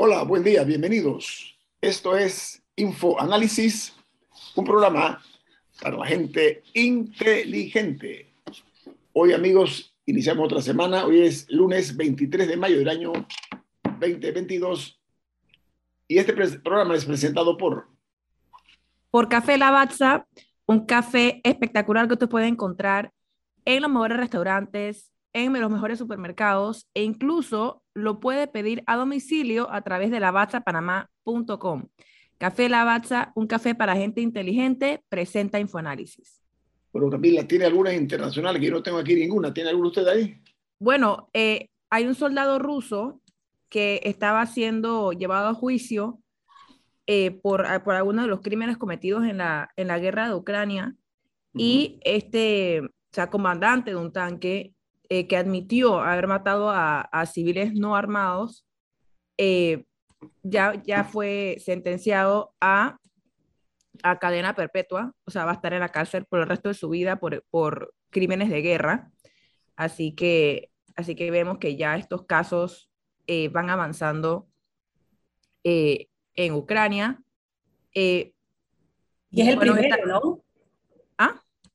Hola, buen día, bienvenidos. Esto es Info Análisis, un programa para la gente inteligente. Hoy, amigos, iniciamos otra semana. Hoy es lunes 23 de mayo del año 2022 y este programa es presentado por... Por Café Lavazza, un café espectacular que usted puede encontrar en los mejores restaurantes, en los mejores supermercados e incluso lo puede pedir a domicilio a través de lavazzapanamá.com. Café Lavazza, un café para gente inteligente, presenta Infoanálisis. Bueno, Camila, ¿tiene alguna internacional que yo no tengo aquí ninguna? ¿Tiene alguna usted ahí? Bueno, eh, hay un soldado ruso que estaba siendo llevado a juicio eh, por, por algunos de los crímenes cometidos en la, en la guerra de Ucrania y este, o sea, comandante de un tanque eh, que admitió haber matado a, civiles no armados, eh, ya, ya fue sentenciado a, a cadena perpetua, o sea, va a estar en la cárcel por el resto de su vida por, por crímenes de guerra. Así que, así que vemos que ya estos casos eh, van avanzando en Ucrania. y es el primero, ¿no?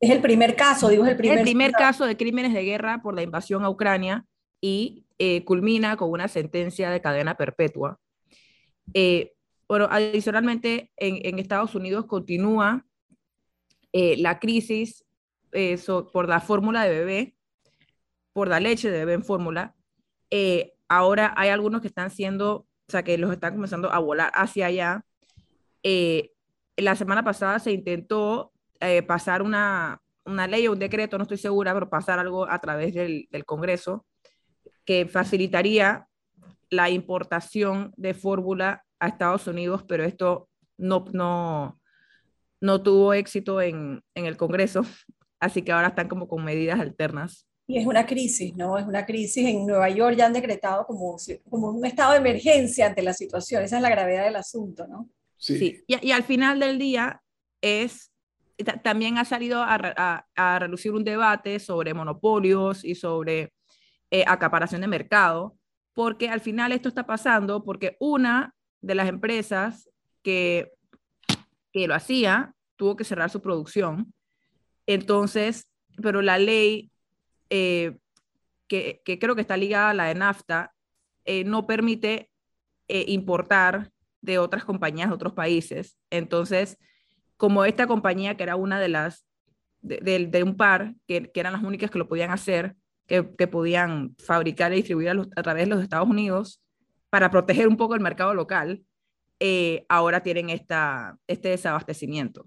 Es el primer caso, digo, es el primer, el primer caso de crímenes de guerra por la invasión a Ucrania y eh, culmina con una sentencia de cadena perpetua. Eh, bueno, adicionalmente, en, Estados Unidos continúa eh, la crisis por la fórmula de bebé, por la leche de bebé en fórmula. ahora hay algunos que están siendo, o sea, que los están comenzando a volar hacia allá. la semana pasada se intentó eh, pasar una, una, ley o un decreto, no estoy segura, pero pasar algo a través del, del Congreso que facilitaría la importación de fórmula a Estados Unidos, pero esto no, no, no tuvo éxito en, en, el Congreso, así que ahora están como con medidas alternas. Y es una crisis, ¿no? Es una crisis. En Nueva York ya han decretado como, como un estado de emergencia ante la situación. Esa es la gravedad del asunto, ¿no? Sí. sí. Y, y, al final del día es también ha salido a, a, relucir un debate sobre monopolios y sobre eh, acaparación de mercado, porque al final esto está pasando porque una de las empresas que, que lo hacía tuvo que cerrar su producción. Entonces, pero la ley eh, que, que, creo que está ligada a la de NAFTA eh, no permite importar de otras compañías de otros países. Entonces, como esta compañía que era una de las, de, un par, que, que, eran las únicas que lo podían hacer, que, podían fabricar y distribuir a, a, través de los Estados Unidos para proteger un poco el mercado local, eh, ahora tienen esta, este desabastecimiento.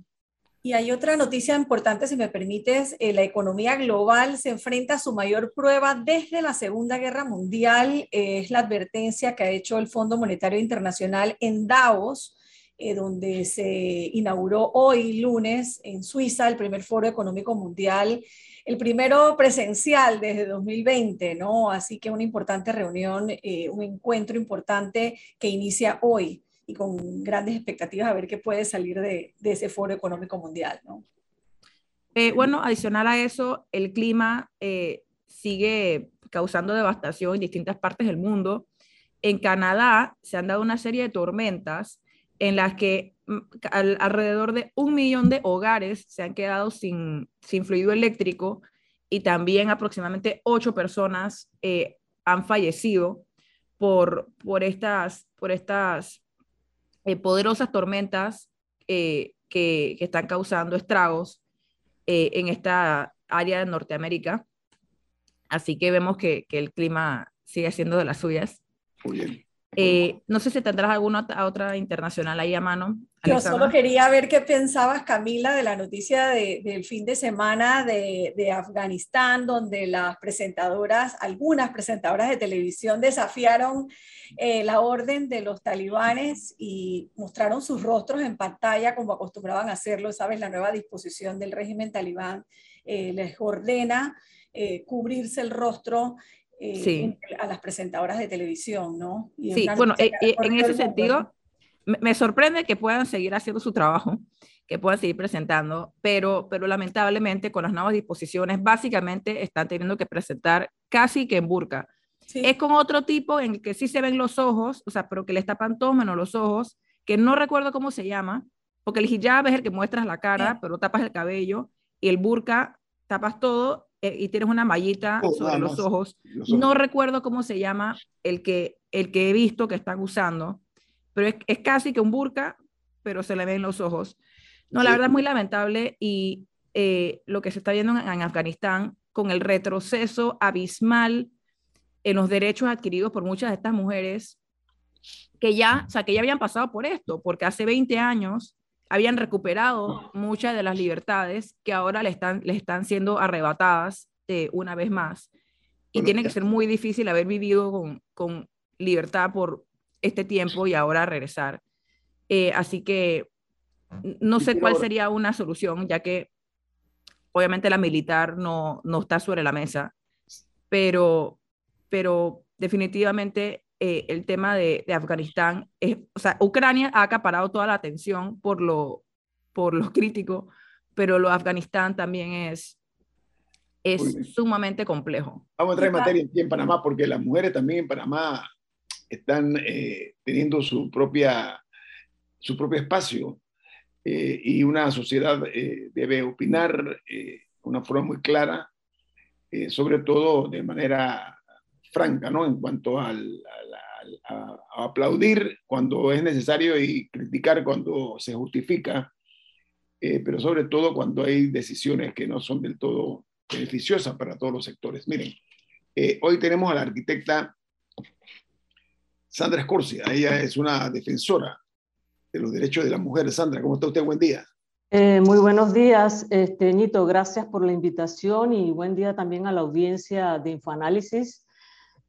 Y hay otra noticia importante, si me permites, eh, la economía global se enfrenta a su mayor prueba desde la Segunda Guerra Mundial, eh, es la advertencia que ha hecho el Fondo Monetario Internacional en Davos, eh, donde se inauguró hoy lunes en Suiza el primer foro económico mundial, el primero presencial desde 2020, ¿no? Así que una importante reunión, eh, un encuentro importante que inicia hoy y con grandes expectativas a ver qué puede salir de, de ese foro económico mundial, ¿no? Eh, bueno, adicional a eso, el clima sigue causando devastación en distintas partes del mundo. En Canadá se han dado una serie de tormentas en las que mm, alrededor de un millón de hogares se han quedado sin, sin fluido eléctrico y también aproximadamente ocho personas eh, han fallecido por, por estas, por estas eh, poderosas tormentas eh, que, que, están causando estragos en esta área de Norteamérica. Así que vemos que, que el clima sigue siendo de las suyas. Muy bien. Eh, no sé si tendrás alguna otra internacional ahí a mano. Yo solo quería ver qué pensabas, Camila, de la noticia del fin de semana de, de, Afganistán, donde las presentadoras, algunas presentadoras de televisión desafiaron eh, la orden de los talibanes y mostraron sus rostros en pantalla como acostumbraban a hacerlo, ¿sabes? La nueva disposición del régimen talibán eh, les ordena cubrirse el rostro eh, a las presentadoras de televisión, ¿no? sí, bueno, eh, eh, en ese sentido, me, sorprende que puedan seguir haciendo su trabajo, que puedan seguir presentando, pero, pero lamentablemente con las nuevas disposiciones, básicamente están teniendo que presentar casi que en burka. Es con otro tipo en el que sí se ven los ojos, o sea, pero que les tapan todos menos los ojos, que no recuerdo cómo se llama, porque el hijab es el que muestras la cara, pero tapas el cabello, y el burka tapas todo y tienes una mallita oh, sobre los ojos. No recuerdo cómo se llama el que, el que he visto que están usando, pero es, casi que un burka, pero se le ven los ojos. No, la verdad es muy lamentable y eh, lo que se está viendo en, Afganistán con el retroceso abismal en los derechos adquiridos por muchas de estas mujeres que ya, o sea, que ya habían pasado por esto, porque hace 20 años habían recuperado muchas de las libertades que ahora le están, le están siendo arrebatadas eh, una vez más. Y tiene que ser muy difícil haber vivido con, con libertad por este tiempo y ahora regresar. Eh, así que no sé cuál sería una solución, ya que obviamente la militar no, no está sobre la mesa, pero, pero definitivamente eh, el tema de, de, Afganistán, es, o sea, Ucrania ha acaparado toda la atención por lo, por los críticos, pero lo Afganistán también es, es sumamente complejo. Vamos a entrar en materia aquí en Panamá, porque las mujeres también en Panamá están eh, teniendo su, propia, su propio espacio eh, y una sociedad debe opinar de una forma muy clara, sobre todo de manera franca, ¿no? En cuanto al, a, aplaudir cuando es necesario y criticar cuando se justifica, eh, pero sobre todo cuando hay decisiones que no son del todo beneficiosas para todos los sectores. Miren, eh, hoy tenemos a la arquitecta Sandra Escorcia, ella es una defensora de los derechos de la mujer. Sandra, ¿cómo está usted? Buen día. Eh, muy buenos días, este, Nito. Gracias por la invitación y buen día también a la audiencia de Infoanálisis.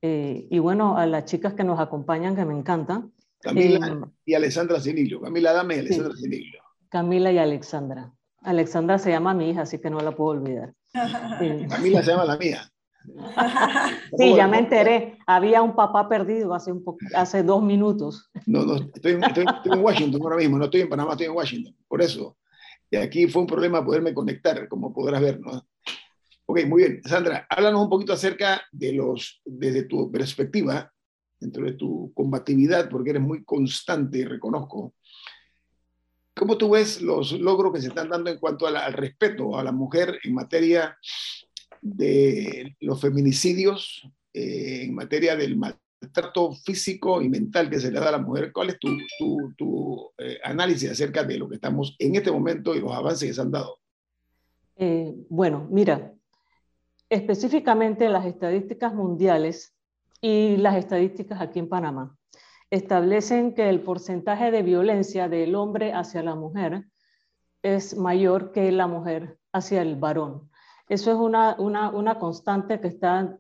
Eh, y bueno, a las chicas que nos acompañan, que me encantan. Camila eh, y Alexandra Sinillo. Camila Dame y Alexandra sí. Camila y Alexandra. Alexandra se llama mi hija, así que no la puedo olvidar. Camila se llama la mía. sí, ya me enteré. Había un papá perdido hace, un hace dos minutos. No, no, estoy, estoy, en Washington ahora mismo, no estoy en Panamá, estoy en Washington. Por eso. Y aquí fue un problema poderme conectar, como podrás ver, ¿no? Ok, muy bien. Sandra, háblanos un poquito acerca de los, desde tu perspectiva, dentro de tu combatividad, porque eres muy constante reconozco. ¿Cómo tú ves los logros que se están dando en cuanto al respeto a la mujer en materia de los feminicidios, eh, en materia del maltrato físico y mental que se le da a la mujer? ¿Cuál es tu, tu, tu eh, análisis acerca de lo que estamos en este momento y los avances que se han dado? Eh, bueno, mira, específicamente las estadísticas mundiales y las estadísticas aquí en Panamá establecen que el porcentaje de violencia del hombre hacia la mujer es mayor que la mujer hacia el varón. Eso es una, una, constante que está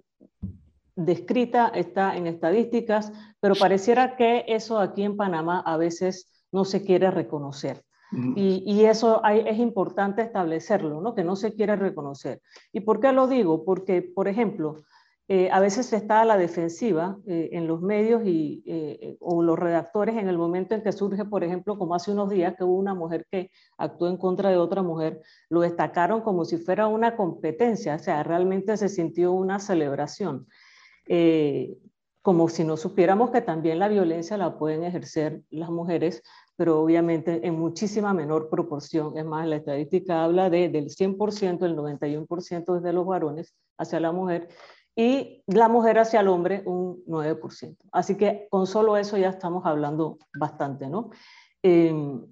descrita, está en estadísticas, pero pareciera que eso aquí en Panamá a veces no se quiere reconocer. Y, eso es importante establecerlo, ¿no? que no se quiere reconocer. ¿Y por qué lo digo? Porque, por ejemplo, eh, a veces se está a la defensiva eh, en los medios y, eh, o los redactores en el momento en que surge, por ejemplo, como hace unos días que hubo una mujer que actuó en contra de otra mujer, lo destacaron como si fuera una competencia, o sea, realmente se sintió una celebración. como si no supiéramos que también la violencia la pueden ejercer las mujeres pero obviamente en muchísima menor proporción. Es más, la estadística habla de, del 100%, el 91% es de los varones hacia la mujer y la mujer hacia el hombre un 9%. Así que con solo eso ya estamos hablando bastante, ¿no? Em,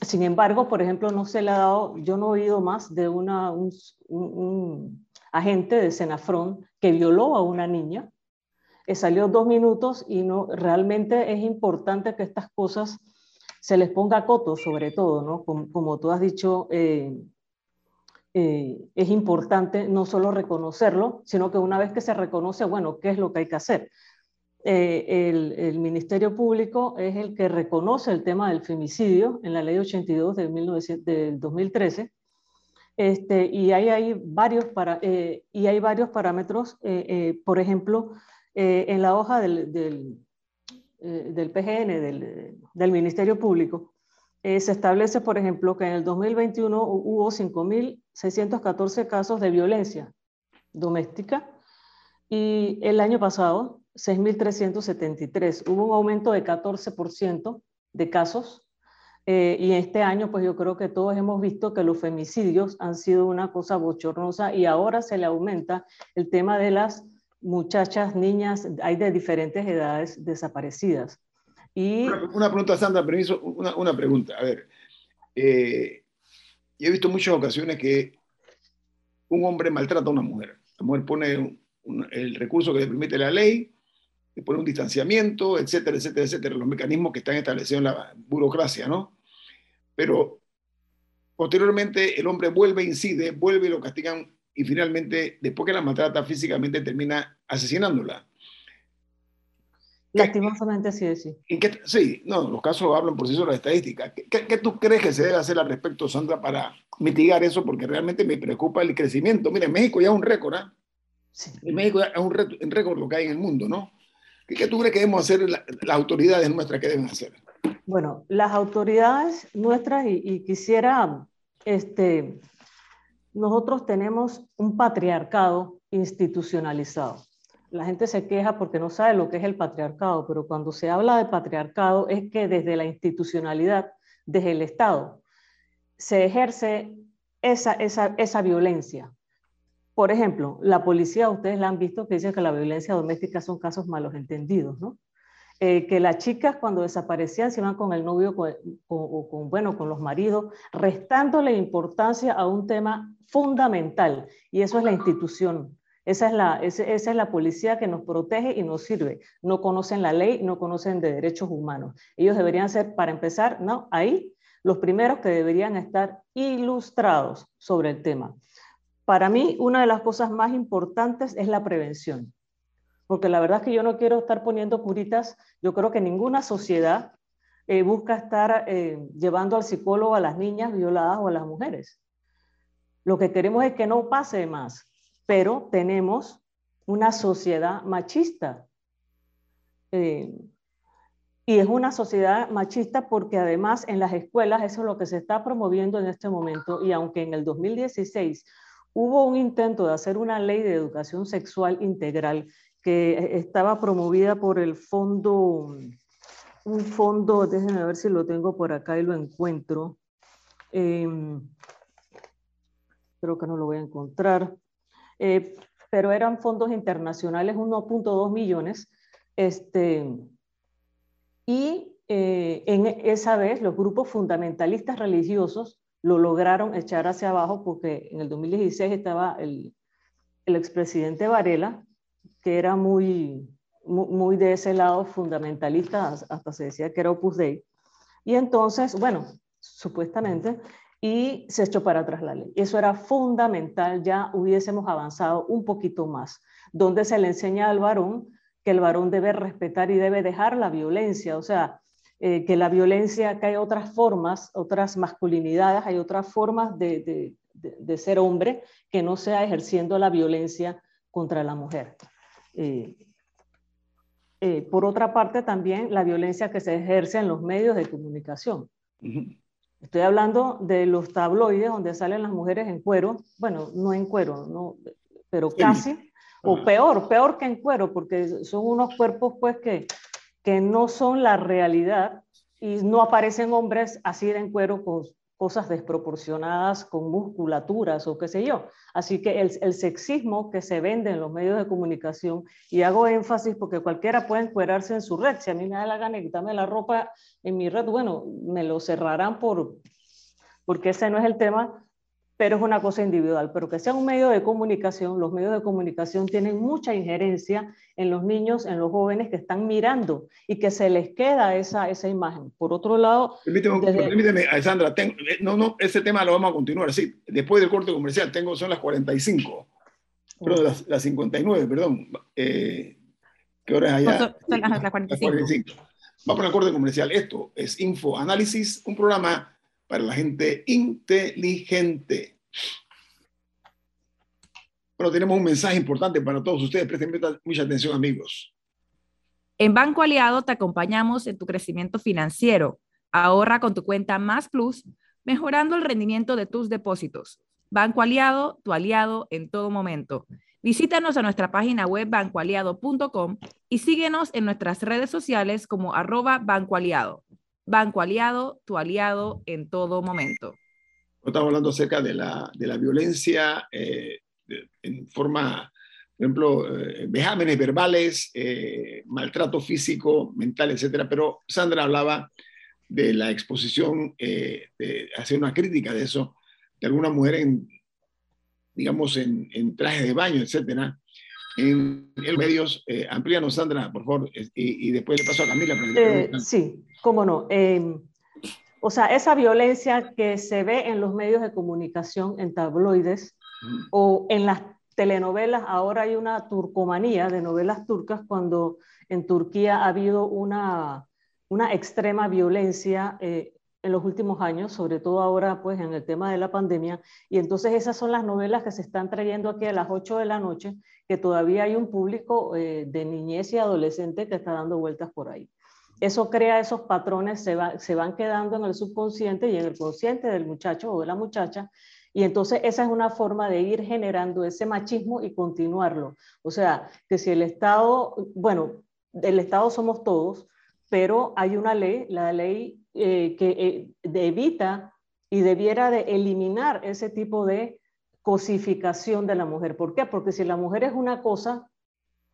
sin embargo, por ejemplo, no se le ha dado, yo no he oído más de una, un, un, agente de Senafrón que violó a una niña, eh, salió dos minutos y no, realmente es importante que estas cosas se les ponga coto sobre todo, ¿no? Como, tú has dicho, eh, eh, es importante no solo reconocerlo, sino que una vez que se reconoce, bueno, ¿qué es lo que hay que hacer? Eh, el, Ministerio Público es el que reconoce el tema del femicidio en la Ley 82 de, 1900, 2013. Este, y, hay, hay varios para, y hay varios parámetros, por ejemplo, en la hoja del, eh, del PGN, del, Ministerio Público, eh, se establece, por ejemplo, que en el 2021 hubo 5.614 casos de violencia doméstica y el año pasado 6.373. Hubo un aumento de 14% de casos eh, y este año, pues yo creo que todos hemos visto que los femicidios han sido una cosa bochornosa y ahora se le aumenta el tema de las muchachas, niñas, hay de diferentes edades desaparecidas. Y... Una, pregunta, Sandra, permiso, una, una pregunta. A ver, eh, yo he visto muchas ocasiones que un hombre maltrata a una mujer. La mujer pone el recurso que le permite la ley, le pone un distanciamiento, etcétera, etcétera, etcétera, los mecanismos que están establecidos en la burocracia, ¿no? Pero posteriormente el hombre vuelve, incide, vuelve y lo castigan y finalmente, después que la maltrata físicamente, termina asesinándola. Lastimosamente sí, sí. sí, no, los casos hablan por sí solos, las estadísticas. ¿Qué, ¿Qué, tú crees que se debe hacer al respecto, Sandra, para mitigar eso? Porque realmente me preocupa el crecimiento. Mira, en México ya es un récord, ¿ah? Sí. En México ya es un récord lo que hay en el mundo, ¿no? ¿Qué, tú crees que debemos hacer las autoridades nuestras que deben hacer? Bueno, las autoridades nuestras, y, y quisiera, este, nosotros tenemos un patriarcado institucionalizado la gente se queja porque no sabe lo que es el patriarcado, pero cuando se habla de patriarcado es que desde la institucionalidad, desde el Estado, se ejerce esa, esa, esa violencia. Por ejemplo, la policía, ustedes la han visto, que dice que la violencia doméstica son casos malos entendidos, ¿no? Eh, que las chicas cuando desaparecían se iban con el novio o con, bueno, con los maridos, restándole importancia a un tema fundamental, y eso es la institución. Esa es, la, esa es la policía que nos protege y nos sirve. No conocen la ley, no conocen de derechos humanos. Ellos deberían ser, para empezar, ¿no? ahí los primeros que deberían estar ilustrados sobre el tema. Para mí, una de las cosas más importantes es la prevención. Porque la verdad es que yo no quiero estar poniendo curitas. Yo creo que ninguna sociedad eh, busca estar eh, llevando al psicólogo a las niñas violadas o a las mujeres. Lo que queremos es que no pase más pero tenemos una sociedad machista. Eh, y es una sociedad machista porque además en las escuelas eso es lo que se está promoviendo en este momento y aunque en el 2016 hubo un intento de hacer una ley de educación sexual integral que estaba promovida por el fondo, un fondo, déjenme ver si lo tengo por acá y lo encuentro. Em, creo que no lo voy a encontrar. Eh, pero eran fondos internacionales, 1.2 millones, este, y eh, en esa vez los grupos fundamentalistas religiosos lo lograron echar hacia abajo porque en el 2016 estaba el, el expresidente Varela, que era muy, muy, de ese lado fundamentalista, hasta se decía que era Opus Dei. Y entonces, bueno, supuestamente y se echó para atrás la ley. Eso era fundamental, ya hubiésemos avanzado un poquito más, donde se le enseña al varón que el varón debe respetar y debe dejar la violencia, o sea, eh, que la violencia, que hay otras formas, otras masculinidades, hay otras formas de, de, ser hombre que no sea ejerciendo la violencia contra la mujer. Eh, eh, por otra parte, también la violencia que se ejerce en los medios de comunicación. Estoy hablando de los tabloides donde salen las mujeres en cuero, bueno, no en cuero, no, pero casi, o peor, peor que en cuero, porque son unos cuerpos pues que, que no son la realidad y no aparecen hombres así en cuero con cosas desproporcionadas con musculaturas o qué sé yo. Así que el, el, sexismo que se vende en los medios de comunicación, y hago énfasis porque cualquiera puede encuerarse en su red, si a mí me da la gana quitarme la ropa en mi red, bueno, me lo cerrarán por, porque ese no es el tema, pero es una cosa individual. Pero que sea un medio de comunicación, los medios de comunicación tienen mucha injerencia en los niños, en los jóvenes que están mirando y que se les queda esa, esa imagen. Por otro lado... Permíteme, Alessandra, eh, no, no, ese tema lo vamos a continuar. Sí, después del corte comercial, tengo, son las 45, perdón, las, las 59, perdón. Eh, ¿Qué hora es allá? Son las, 45. Vamos al corte comercial. Esto es Info Análisis, un programa para la gente inteligente. Bueno, tenemos un mensaje importante para todos ustedes. Presten mucha atención, amigos. En Banco Aliado te acompañamos en tu crecimiento financiero. Ahorra con tu cuenta Más Plus, mejorando el rendimiento de tus depósitos. Banco Aliado, tu aliado en todo momento. Visítanos a nuestra página web bancoaliado.com y síguenos en nuestras redes sociales como arroba bancoaliado. Banco Aliado, tu aliado en todo momento. Estamos hablando acerca de la, de la violencia eh, en forma, por ejemplo, eh, vejámenes verbales, eh, maltrato físico, mental, etcétera. Pero Sandra hablaba de la exposición, de hacer una crítica de eso, de alguna mujer en, digamos, en, en traje de baño, etcétera, en, los medios. Eh, amplíanos, Sandra, por favor, y, después le paso a Camila. Eh, sí, cómo no. Em, o sea, esa violencia que se ve en los medios de comunicación, en tabloides o en las telenovelas, ahora hay una turcomanía de novelas turcas cuando en Turquía ha habido una, una extrema violencia eh, en los últimos años, sobre todo ahora pues en el tema de la pandemia, y entonces esas son las novelas que se están trayendo aquí a las 8 de la noche, que todavía hay un público eh, de niñez y adolescente que está dando vueltas por ahí. Eso crea esos patrones, se, se van quedando en el subconsciente y en el consciente del muchacho o de la muchacha, y entonces esa es una forma de ir generando ese machismo y continuarlo. O sea, que si el Estado, bueno, el Estado somos todos, pero hay una ley, la ley eh, que eh, evita y debiera de eliminar ese tipo de cosificación de la mujer. ¿Por qué? Porque si la mujer es una cosa,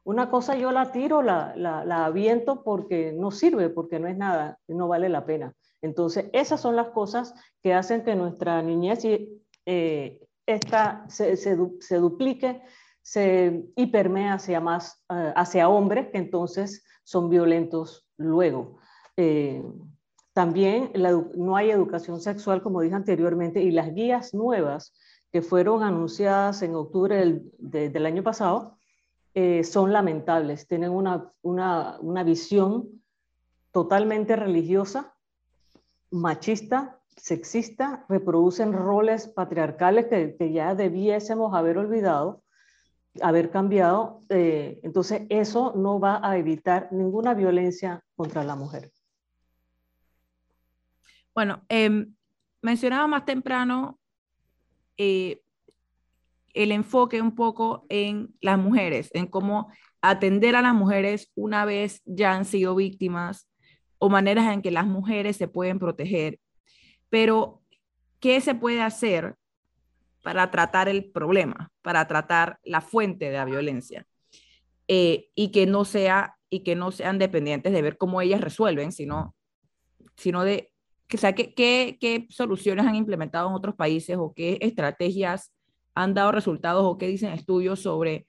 una cosa yo la tiro, la, la, aviento porque no sirve, porque no es nada, no vale la pena. Entonces, esas son las cosas que hacen que nuestra niñez eh, esta, se, se, duplique, se hipermea hacia más, hacia hombres que entonces son violentos luego. También no hay educación sexual, como dije anteriormente, y las guías nuevas que fueron anunciadas en octubre del, año pasado eh, son lamentables. Tienen una, una, visión totalmente religiosa, machista, sexista, reproducen roles patriarcales que, ya debiésemos haber olvidado, haber cambiado. Eh, entonces, eso no va a evitar ninguna violencia contra la mujer. Bueno, em, mencionaba más temprano eh, el enfoque un poco en las mujeres, en cómo atender a las mujeres una vez ya han sido víctimas o maneras en que las mujeres se pueden proteger. Pero, ¿qué se puede hacer para tratar el problema, para tratar la fuente de la violencia? Eh, y que no sea y que no sean dependientes de ver cómo ellas resuelven, sino, sino de ¿qué, soluciones han implementado en otros países o qué estrategias han dado resultados o qué dicen estudios sobre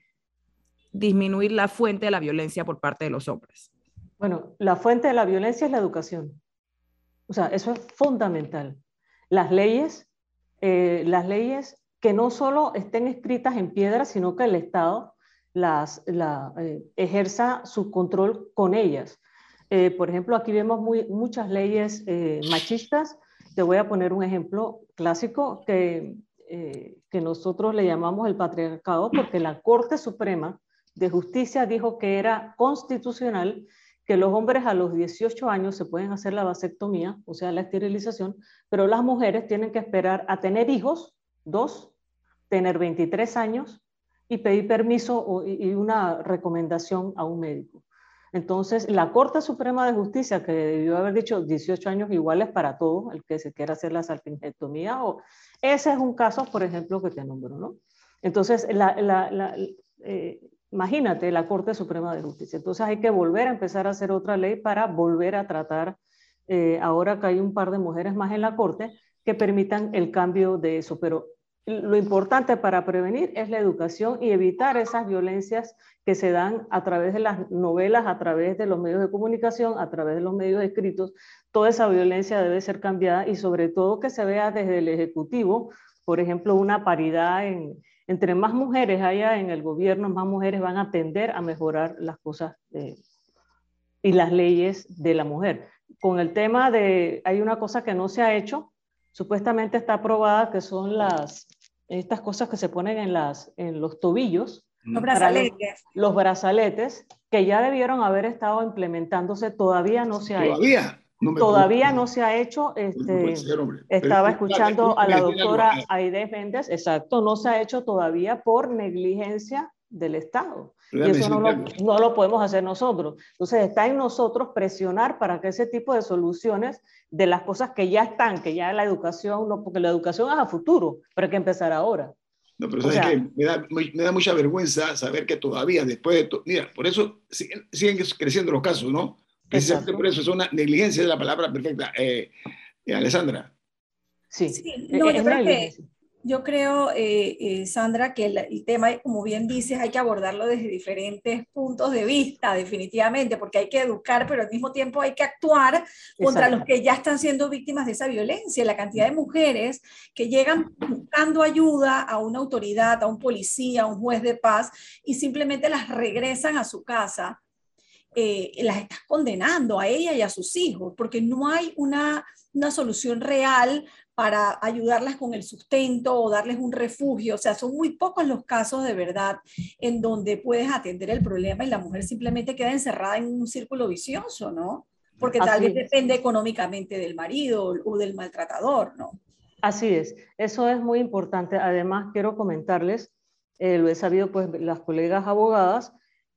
disminuir la fuente de la violencia por parte de los hombres? Bueno, la fuente de la violencia es la educación. O sea, eso es fundamental. Las leyes, eh, las leyes que no solo estén escritas en piedra, sino que el Estado las, eh, ejerza su control con ellas. Eh, por ejemplo, aquí vemos muchas leyes eh, machistas. Te voy a poner un ejemplo clásico que, eh, que nosotros le llamamos el patriarcado porque la Corte Suprema de Justicia dijo que era constitucional que los hombres a los 18 años se pueden hacer la vasectomía, o sea, la esterilización, pero las mujeres tienen que esperar a tener hijos, dos, tener 23 años y pedir permiso y una recomendación a un médico. Entonces, la Corte Suprema de Justicia, que debió haber dicho 18 años iguales para todos, el que se quiera hacer la salpingectomía, o ese es un caso, por ejemplo, que te nombro, ¿no? Entonces, eh, imagínate la Corte Suprema de Justicia. Entonces, hay que volver a empezar a hacer otra ley para volver a tratar, eh, ahora que hay un par de mujeres más en la Corte, que permitan el cambio de eso. Pero lo importante para prevenir es la educación y evitar esas violencias que se dan a través de las novelas, a través de los medios de comunicación, a través de los medios escritos. Toda esa violencia debe ser cambiada y sobre todo que se vea desde el Ejecutivo, por ejemplo, una paridad en, entre más mujeres haya en el gobierno, más mujeres van a tender a mejorar las cosas y las leyes de la mujer. Con el tema de, hay una cosa que no se ha hecho, supuestamente está aprobada, que son las, estas cosas que se ponen en, las, en los tobillos, los brazaletes. Los, brazaletes que ya debieron haber estado implementándose, todavía no se ha ¿Todavía? hecho. todavía no se ha hecho. Este, estaba escuchando a la doctora Aide Méndez, exacto, no se ha hecho todavía por negligencia del Estado. Y eso no lo, no lo, podemos hacer nosotros. Entonces está en nosotros presionar para que ese tipo de soluciones de las cosas que ya están, que ya la educación, no, porque la educación es a futuro, pero hay que empezar ahora. No, pero ¿sabes qué? Me da, me da, mucha vergüenza saber que todavía después de todo, mira, por eso siguen, siguen, creciendo los casos, ¿no? Precisamente por eso es una negligencia de la palabra perfecta. Eh, eh, Alessandra. Sí, sí no, yo creo que yo creo, eh, eh, Sandra, que el, tema, como bien dices, hay que abordarlo desde diferentes puntos de vista, definitivamente, porque hay que educar, pero al mismo tiempo hay que actuar contra los que ya están siendo víctimas de esa violencia. La cantidad de mujeres que llegan buscando ayuda a una autoridad, a un policía, a un juez de paz, y simplemente las regresan a su casa, eh, las estás condenando a ella y a sus hijos, porque no hay una, una solución real para ayudarlas con el sustento o darles un refugio. O sea, son muy pocos los casos de verdad en donde puedes atender el problema y la mujer simplemente queda encerrada en un círculo vicioso, ¿no? Porque tal vez depende económicamente del marido o del maltratador, ¿no? Así es, eso es muy importante. Además, quiero comentarles, eh, lo he sabido pues las colegas abogadas,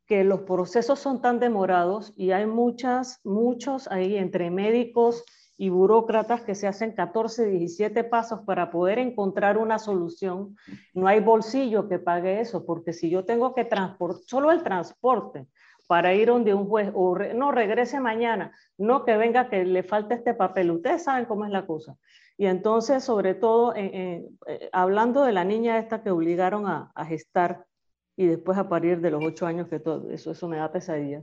que los procesos son tan demorados y hay muchas, muchos ahí entre médicos, y burócratas que se hacen 14, 17 pasos para poder encontrar una solución. No hay bolsillo que pague eso, porque si yo tengo que transportar, solo el transporte para ir donde un juez, o no regrese mañana, no que venga que le falte este papel, ustedes saben cómo es la cosa. Y entonces, sobre todo, eh, hablando de la niña esta que obligaron a, a, gestar y después a parir de los ocho años, que todo eso, eso me da pesadillas,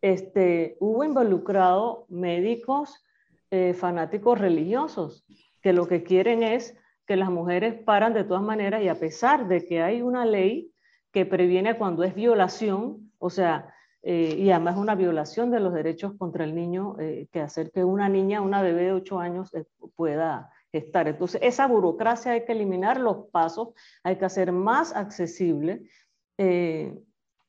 este, hubo involucrado médicos, eh, fanáticos religiosos, que lo que quieren es que las mujeres paran de todas maneras y a pesar de que hay una ley que previene cuando es violación, o sea, eh, y además una violación de los derechos contra el niño, eh, que hacer que una niña, una bebé de 8 años pueda estar. Entonces, esa burocracia hay que eliminar los pasos, hay que hacer más accesible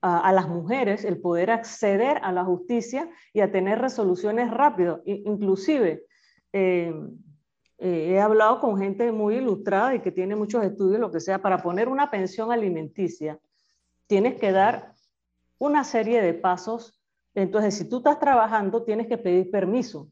a, las mujeres el poder acceder a la justicia y a tener resoluciones rápidas. Inclusive, eh, eh, he hablado con gente muy ilustrada y que tiene muchos estudios, lo que sea, para poner una pensión alimenticia, tienes que dar una serie de pasos. Entonces, si tú estás trabajando, tienes que pedir permiso.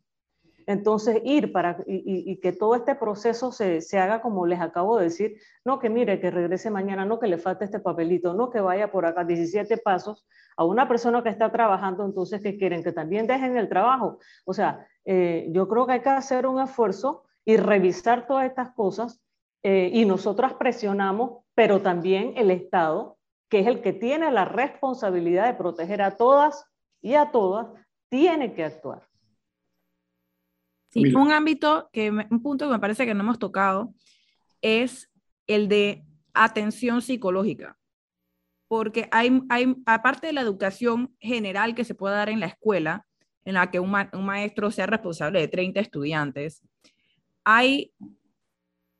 Entonces, ir para y, que todo este proceso se, se, haga como les acabo de decir, no que mire, que regrese mañana, no que le falte este papelito, no que vaya por acá 17 pasos a una persona que está trabajando, entonces que quieren que también dejen el trabajo. O sea, eh, yo creo que hay que hacer un esfuerzo y revisar todas estas cosas eh, y nosotras presionamos, pero también el Estado, que es el que tiene la responsabilidad de proteger a todas y a todas, tiene que actuar. Sí, un ámbito que, un punto que me parece que no hemos tocado es el de atención psicológica. Porque hay, hay, aparte de la educación general que se puede dar en la escuela, en la que un, un maestro sea responsable de 30 estudiantes, hay,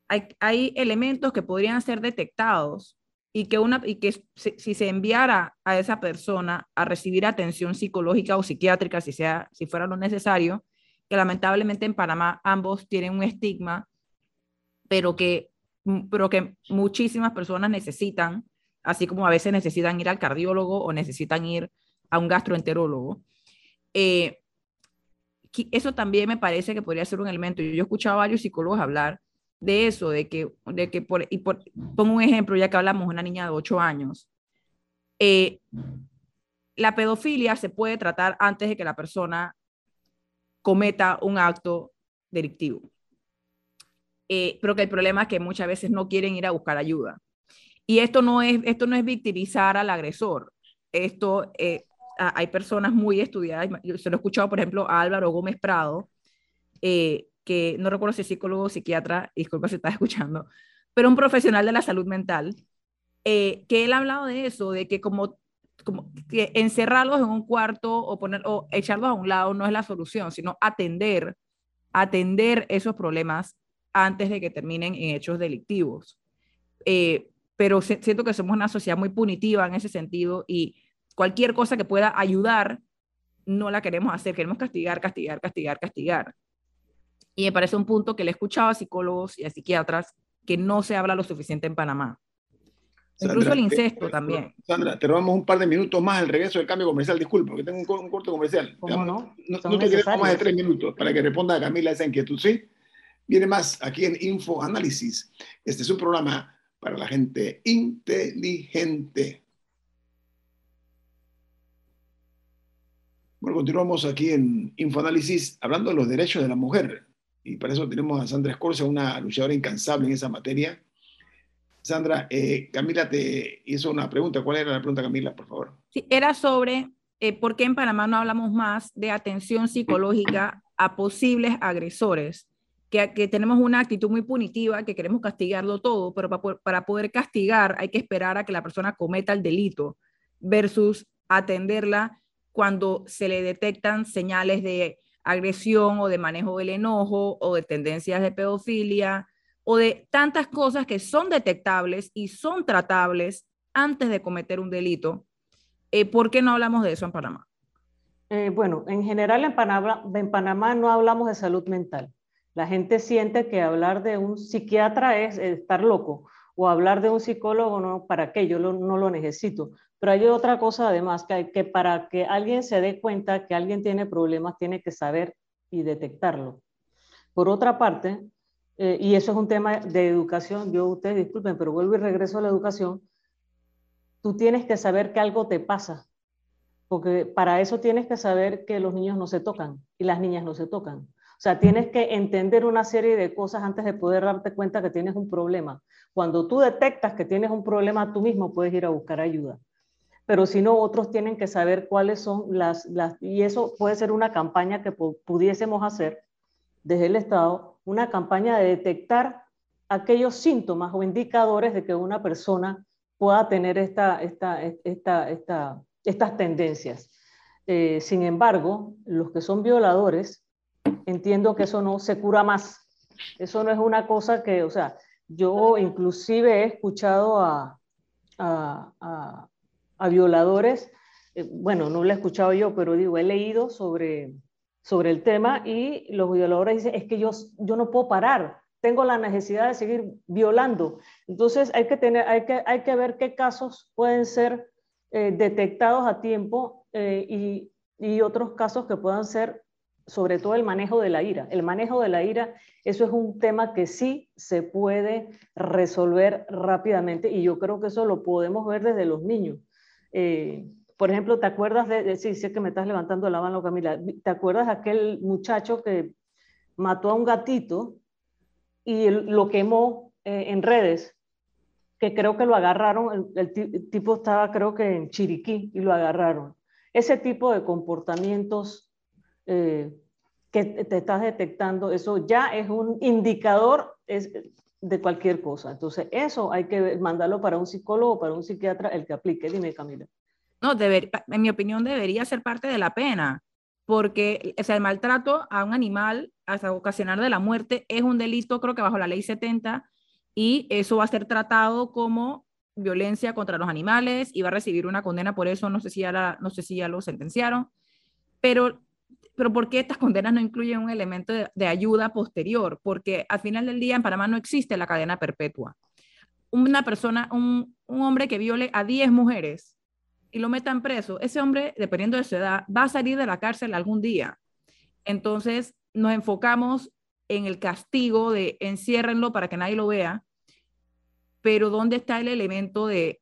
hay, hay, elementos que podrían ser detectados y que, una, y que si, si, se enviara a esa persona a recibir atención psicológica o psiquiátrica, si, sea, si fuera lo necesario, que lamentablemente en Panamá ambos tienen un estigma, pero que, pero que muchísimas personas necesitan, así como a veces necesitan ir al cardiólogo o necesitan ir a un gastroenterólogo. Eh, eso también me parece que podría ser un elemento. Yo he escuchado a varios psicólogos hablar de eso, de que, de que por, y por, pongo un ejemplo, ya que hablamos de una niña de 8 años. Eh, la pedofilia se puede tratar antes de que la persona cometa un acto delictivo. Eh, pero que el problema es que muchas veces no quieren ir a buscar ayuda. Y esto no es, esto no es victimizar al agresor. Esto, eh, hay personas muy estudiadas, yo se lo he escuchado, por ejemplo, a Álvaro Gómez Prado, eh, que no recuerdo si es psicólogo o psiquiatra, disculpa si estás escuchando, pero un profesional de la salud mental, que él ha hablado de eso, de que como como que encerrarlos en un cuarto o, poner, o echarlos a un lado no es la solución, sino atender, atender esos problemas antes de que terminen en hechos delictivos. Eh, pero siento que somos una sociedad muy punitiva en ese sentido y cualquier cosa que pueda ayudar, no la queremos hacer, queremos castigar, castigar, castigar, castigar. Y me parece un punto que le he escuchado a psicólogos y a psiquiatras que no se habla lo suficiente en Panamá. Incluso el incesto también. Sandra, te robamos un par de minutos más al regreso del cambio comercial. Disculpa, que tengo un, corto comercial. ¿Cómo no? No, no te quedemos más de tres minutos para que responda a Camila esa inquietud, ¿sí? Viene más aquí en Info Análisis. Este es un programa para la gente inteligente. Bueno, continuamos aquí en Infoanálisis hablando de los derechos de la mujer. Y para eso tenemos a Sandra Escorcia, una luchadora incansable en esa materia. Sandra, eh, Camila te hizo una pregunta. ¿Cuál era la pregunta, Camila, por favor? Sí, era sobre eh, por qué en Panamá no hablamos más de atención psicológica a posibles agresores. Que, que tenemos una actitud muy punitiva, que queremos castigarlo todo, pero para, para poder castigar hay que esperar a que la persona cometa el delito versus atenderla cuando se le detectan señales de agresión o de manejo del enojo o de tendencias de pedofilia o de tantas cosas que son detectables y son tratables antes de cometer un delito. Eh, ¿Por qué no hablamos de eso en Panamá? Eh, bueno, en general en Panamá, no hablamos de salud mental. La gente siente que hablar de un psiquiatra es estar loco o hablar de un psicólogo, no, ¿para qué? Yo no lo necesito. Pero hay otra cosa además, que para que alguien se dé cuenta que alguien tiene problemas, tiene que saber y detectarlo. Por otra parte, eh, y eso es un tema de educación, yo ustedes disculpen, pero vuelvo y regreso a la educación, tú tienes que saber que algo te pasa, porque para eso tienes que saber que los niños no se tocan y las niñas no se tocan. O sea, tienes que entender una serie de cosas antes de poder darte cuenta que tienes un problema. Cuando tú detectas que tienes un problema, tú mismo puedes ir a buscar ayuda pero si no, otros tienen que saber cuáles son las, las, y eso puede ser una campaña que pudiésemos hacer desde el Estado, una campaña de detectar aquellos síntomas o indicadores de que una persona pueda tener esta, esta, esta, esta estas tendencias. Eh, sin embargo, los que son violadores, entiendo que eso no se cura más. Eso no es una cosa que, o sea, yo inclusive he escuchado a, a a violadores, eh, bueno, no lo he escuchado yo, pero digo, he leído sobre, sobre el tema y los violadores dicen, es que yo, yo no puedo parar, tengo la necesidad de seguir violando. Entonces hay que, tener, hay que, hay que ver qué casos pueden ser eh, detectados a tiempo eh, y, y otros casos que puedan ser sobre todo el manejo de la ira. El manejo de la ira, eso es un tema que sí se puede resolver rápidamente y yo creo que eso lo podemos ver desde los niños. Eh, por ejemplo, ¿te acuerdas de, sí, sé que me estás levantando la mano, Camila, ¿te acuerdas de aquel muchacho que mató a un gatito y lo quemó eh, en redes? Que creo que lo agarraron, el, tipo estaba creo que en Chiriquí y lo agarraron. Ese tipo de comportamientos eh, que te estás detectando, eso ya es un indicador es, de cualquier cosa. Entonces, eso hay que mandarlo para un psicólogo, para un psiquiatra, el que aplique. Dime, Camila. No, deber, en mi opinión debería ser parte de la pena, porque o el maltrato a un animal hasta ocasionar de la muerte es un delito, creo que bajo la ley 70, y eso va a ser tratado como violencia contra los animales y va a recibir una condena por eso, no sé si ya, no sé si ya lo sentenciaron, pero pero ¿por qué estas condenas no incluyen un elemento de, ayuda posterior? Porque al final del día en Panamá no existe la cadena perpetua. Una persona, un, hombre que viole a 10 mujeres y lo metan preso, ese hombre, dependiendo de su edad, va a salir de la cárcel algún día. Entonces nos enfocamos en el castigo de enciérrenlo para que nadie lo vea, pero ¿dónde está el elemento de,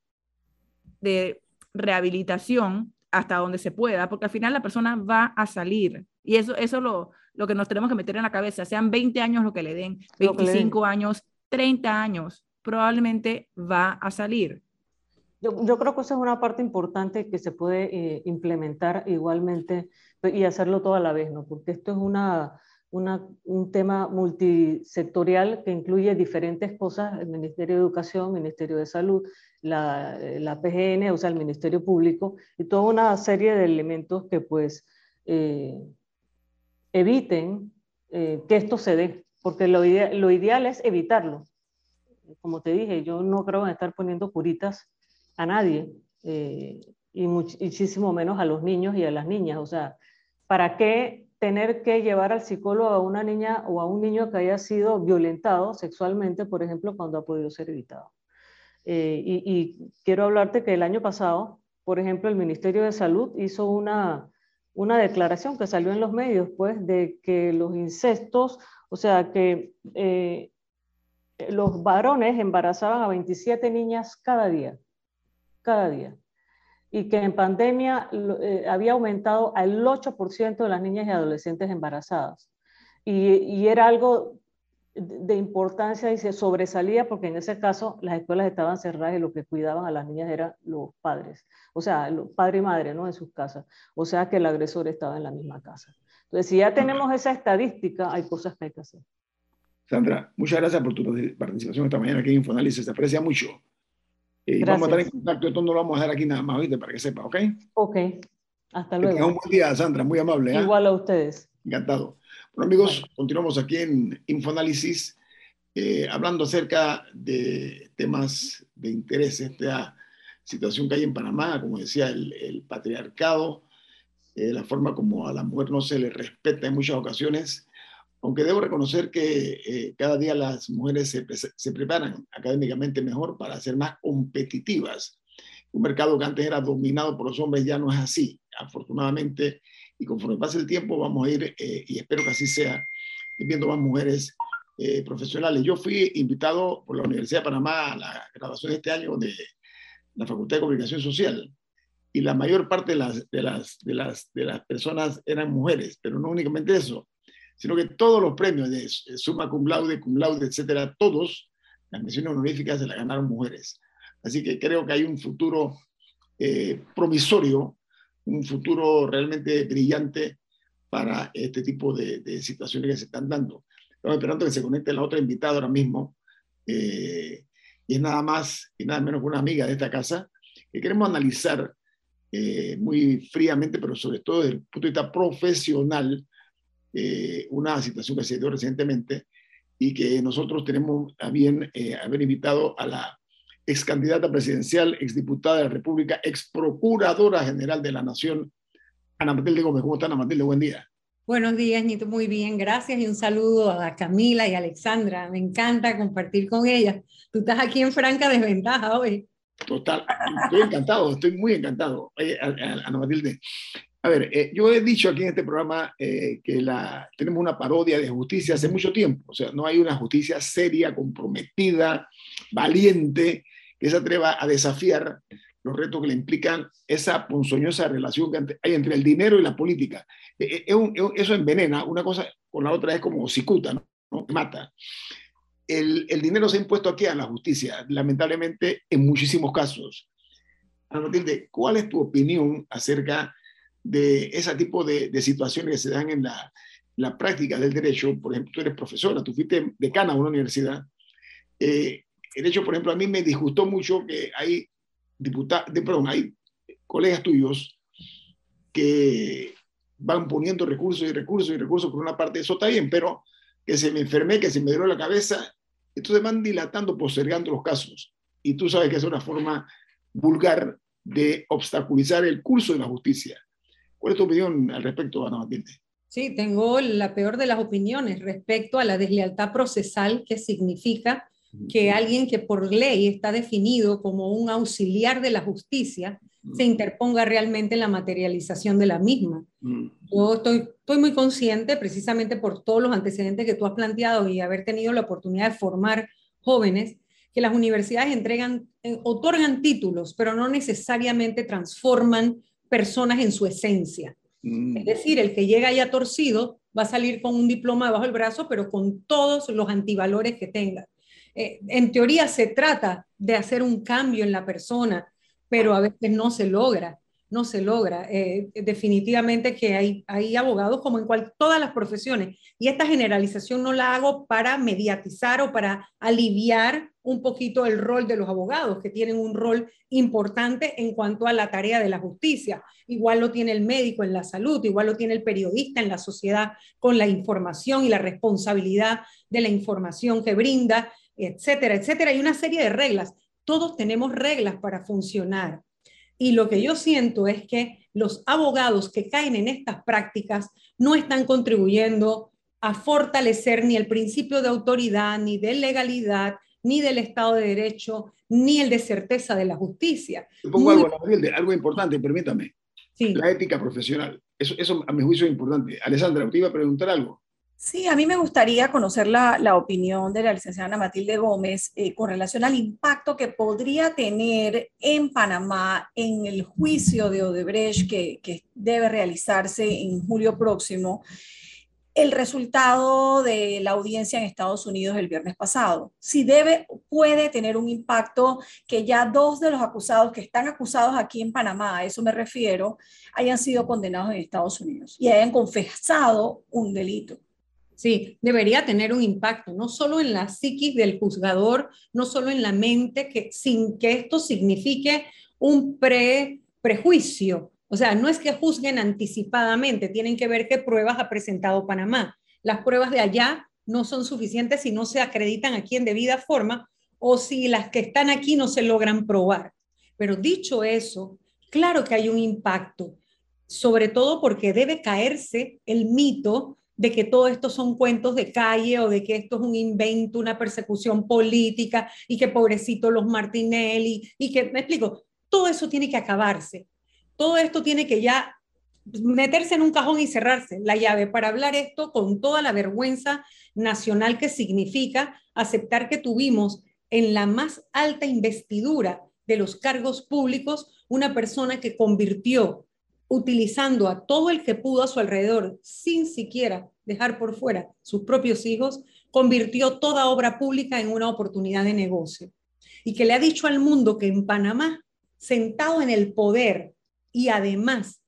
de rehabilitación hasta donde se pueda, porque al final la persona va a salir. Y eso es eso lo, lo que nos tenemos que meter en la cabeza, sean 20 años lo que le den, 25 años, 30 años, probablemente va a salir. Yo, yo, creo que esa es una parte importante que se puede eh, implementar igualmente y hacerlo toda la vez, ¿no? Porque esto es una, una, un tema multisectorial que incluye diferentes cosas, el Ministerio de Educación, Ministerio de Salud, la, la, PGN, o sea, el Ministerio Público, y toda una serie de elementos que pues eh, eviten eh, que esto se dé, porque lo, lo, ideal es evitarlo. Como te dije, yo no creo en estar poniendo curitas a nadie, eh, y muchísimo menos a los niños y a las niñas. O sea, ¿para qué tener que llevar al psicólogo a una niña o a un niño que haya sido violentado sexualmente, por ejemplo, cuando ha podido ser evitado? Eh, y, quiero hablarte que el año pasado, por ejemplo, el Ministerio de Salud hizo una, una declaración que salió en los medios, pues, de que los incestos, o sea, que eh, los varones embarazaban a 27 niñas cada día, cada día. Y que en pandemia eh, había aumentado al 8% de las niñas y adolescentes embarazadas. Y, y, era algo de importancia y se sobresalía porque en ese caso las escuelas estaban cerradas y lo que cuidaban a las niñas eran los padres, o sea, padre y madre, ¿no? En sus casas. O sea, que el agresor estaba en la misma casa. Entonces, si ya tenemos esa estadística, hay cosas que hay que hacer. Sandra, muchas gracias por tu participación esta mañana aquí en Infoanálisis, se aprecia mucho. Eh, vamos a estar en contacto, esto no lo vamos a dejar aquí nada más, ¿viste? Para que sepa, ¿ok? Ok, hasta luego. un buen día, Sandra, muy amable. ¿eh? Igual a ustedes. Encantado. Bueno, amigos, continuamos aquí en Infoanálisis, eh, hablando acerca de temas de interés, esta situación que hay en Panamá, como decía, el, patriarcado, la forma como a la mujer no se le respeta en muchas ocasiones, aunque debo reconocer que eh, cada día las mujeres se, preparan académicamente mejor para ser más competitivas. Un mercado que antes era dominado por los hombres ya no es así, afortunadamente, y conforme pase el tiempo vamos a ir, eh, y espero que así sea, viendo más mujeres eh, profesionales. Yo fui invitado por la Universidad de Panamá a la graduación de este año de la Facultad de Comunicación Social, y la mayor parte de las, de las, de las, de las personas eran mujeres, pero no únicamente eso sino que todos los premios de suma cum laude, cum laude, etcétera, todos, las menciones honoríficas se las ganaron mujeres. Así que creo que hay un futuro eh, promisorio, un futuro realmente brillante para este tipo de, situaciones que se están dando. Estamos esperando que se conecte la otra invitada ahora mismo, eh, y es nada más y nada menos que una amiga de esta casa, que queremos analizar eh, muy fríamente, pero sobre todo desde el punto de vista profesional, eh, una situación que se dio recientemente y que nosotros tenemos a bien eh, haber invitado a la ex candidata presidencial, ex diputada de la República, ex procuradora general de la Nación, Ana Matilde Gómez. ¿Cómo está Ana Matilde? Buen día. Buenos días, Nito. Muy bien, gracias y un saludo a Camila y a Alexandra. Me encanta compartir con ellas. Tú estás aquí en franca desventaja hoy. Total, estoy encantado, estoy muy encantado. Ana Matilde, a ver, eh, yo he dicho aquí en este programa eh, que la, tenemos una parodia de justicia hace mucho tiempo. O sea, no hay una justicia seria, comprometida, valiente, que se atreva a desafiar los retos que le implican esa ponzoñosa relación que hay entre el dinero y la política. Eh, eso envenena, una cosa con la otra es como cicuta, ¿no? Mata. El, el, dinero se ha impuesto aquí a la justicia, lamentablemente en muchísimos casos. Ana Matilde, ¿cuál es tu opinión acerca de ese tipo de, situaciones que se dan en la, práctica del derecho. Por ejemplo, tú eres profesora, tú fuiste decana de una universidad. Eh, el hecho, por ejemplo, a mí me disgustó mucho que hay diputados, de, perdón, hay colegas tuyos que van poniendo recursos y recursos y recursos por una parte, eso está bien, pero que se me enfermé, que se me dio la cabeza, entonces van dilatando, postergando los casos. Y tú sabes que es una forma vulgar de obstaculizar el curso de la justicia. ¿Cuál es tu opinión al respecto, Ana Matilde? Sí, tengo la peor de las opiniones respecto a la deslealtad procesal que significa que alguien que por ley está definido como un auxiliar de la justicia se interponga realmente en la materialización de la misma. Yo estoy, estoy muy consciente, precisamente por todos los antecedentes que tú has planteado y haber tenido la oportunidad de formar jóvenes, que las universidades entregan, eh, otorgan títulos, pero no necesariamente transforman personas en su esencia. Mm. Es decir, el que llega ya torcido va a salir con un diploma debajo del brazo, pero con todos los antivalores que tenga. Eh, en teoría se trata de hacer un cambio en la persona, pero a veces no se logra no se logra. Eh, definitivamente que hay, hay abogados como en cual, todas las profesiones, y esta generalización no la hago para mediatizar o para aliviar un poquito el rol de los abogados, que tienen un rol importante en cuanto a la tarea de la justicia. Igual lo tiene el médico en la salud, igual lo tiene el periodista en la sociedad con la información y la responsabilidad de la información que brinda, etcétera, etcétera. Hay una serie de reglas. Todos tenemos reglas para funcionar y lo que yo siento es que los abogados que caen en estas prácticas no están contribuyendo a fortalecer ni el principio de autoridad, ni de legalidad, ni del Estado de Derecho, ni el de certeza de la justicia. Yo pongo algo, algo importante, permítame. Sí. La ética profesional. Eso, eso a mi juicio es importante. Alessandra, ¿usted iba a preguntar algo? Sí, a mí me gustaría conocer la, la opinión de la licenciada Ana Matilde Gómez eh, con relación al impacto que podría tener en Panamá en el juicio de Odebrecht que, que debe realizarse en julio próximo el resultado de la audiencia en Estados Unidos el viernes pasado. Si debe, puede tener un impacto que ya dos de los acusados que están acusados aquí en Panamá, a eso me refiero, hayan sido condenados en Estados Unidos y hayan confesado un delito. Sí, debería tener un impacto, no solo en la psiquis del juzgador, no solo en la mente, que, sin que esto signifique un pre, prejuicio. O sea, no es que juzguen anticipadamente, tienen que ver qué pruebas ha presentado Panamá. Las pruebas de allá no son suficientes si no se acreditan aquí en debida forma o si las que están aquí no se logran probar. Pero dicho eso, claro que hay un impacto, sobre todo porque debe caerse el mito de que todo esto son cuentos de calle o de que esto es un invento, una persecución política y que pobrecito los Martinelli y que, me explico, todo eso tiene que acabarse. Todo esto tiene que ya meterse en un cajón y cerrarse la llave para hablar esto con toda la vergüenza nacional que significa aceptar que tuvimos en la más alta investidura de los cargos públicos una persona que convirtió utilizando a todo el que pudo a su alrededor, sin siquiera dejar por fuera sus propios hijos, convirtió toda obra pública en una oportunidad de negocio. Y que le ha dicho al mundo que en Panamá, sentado en el poder y además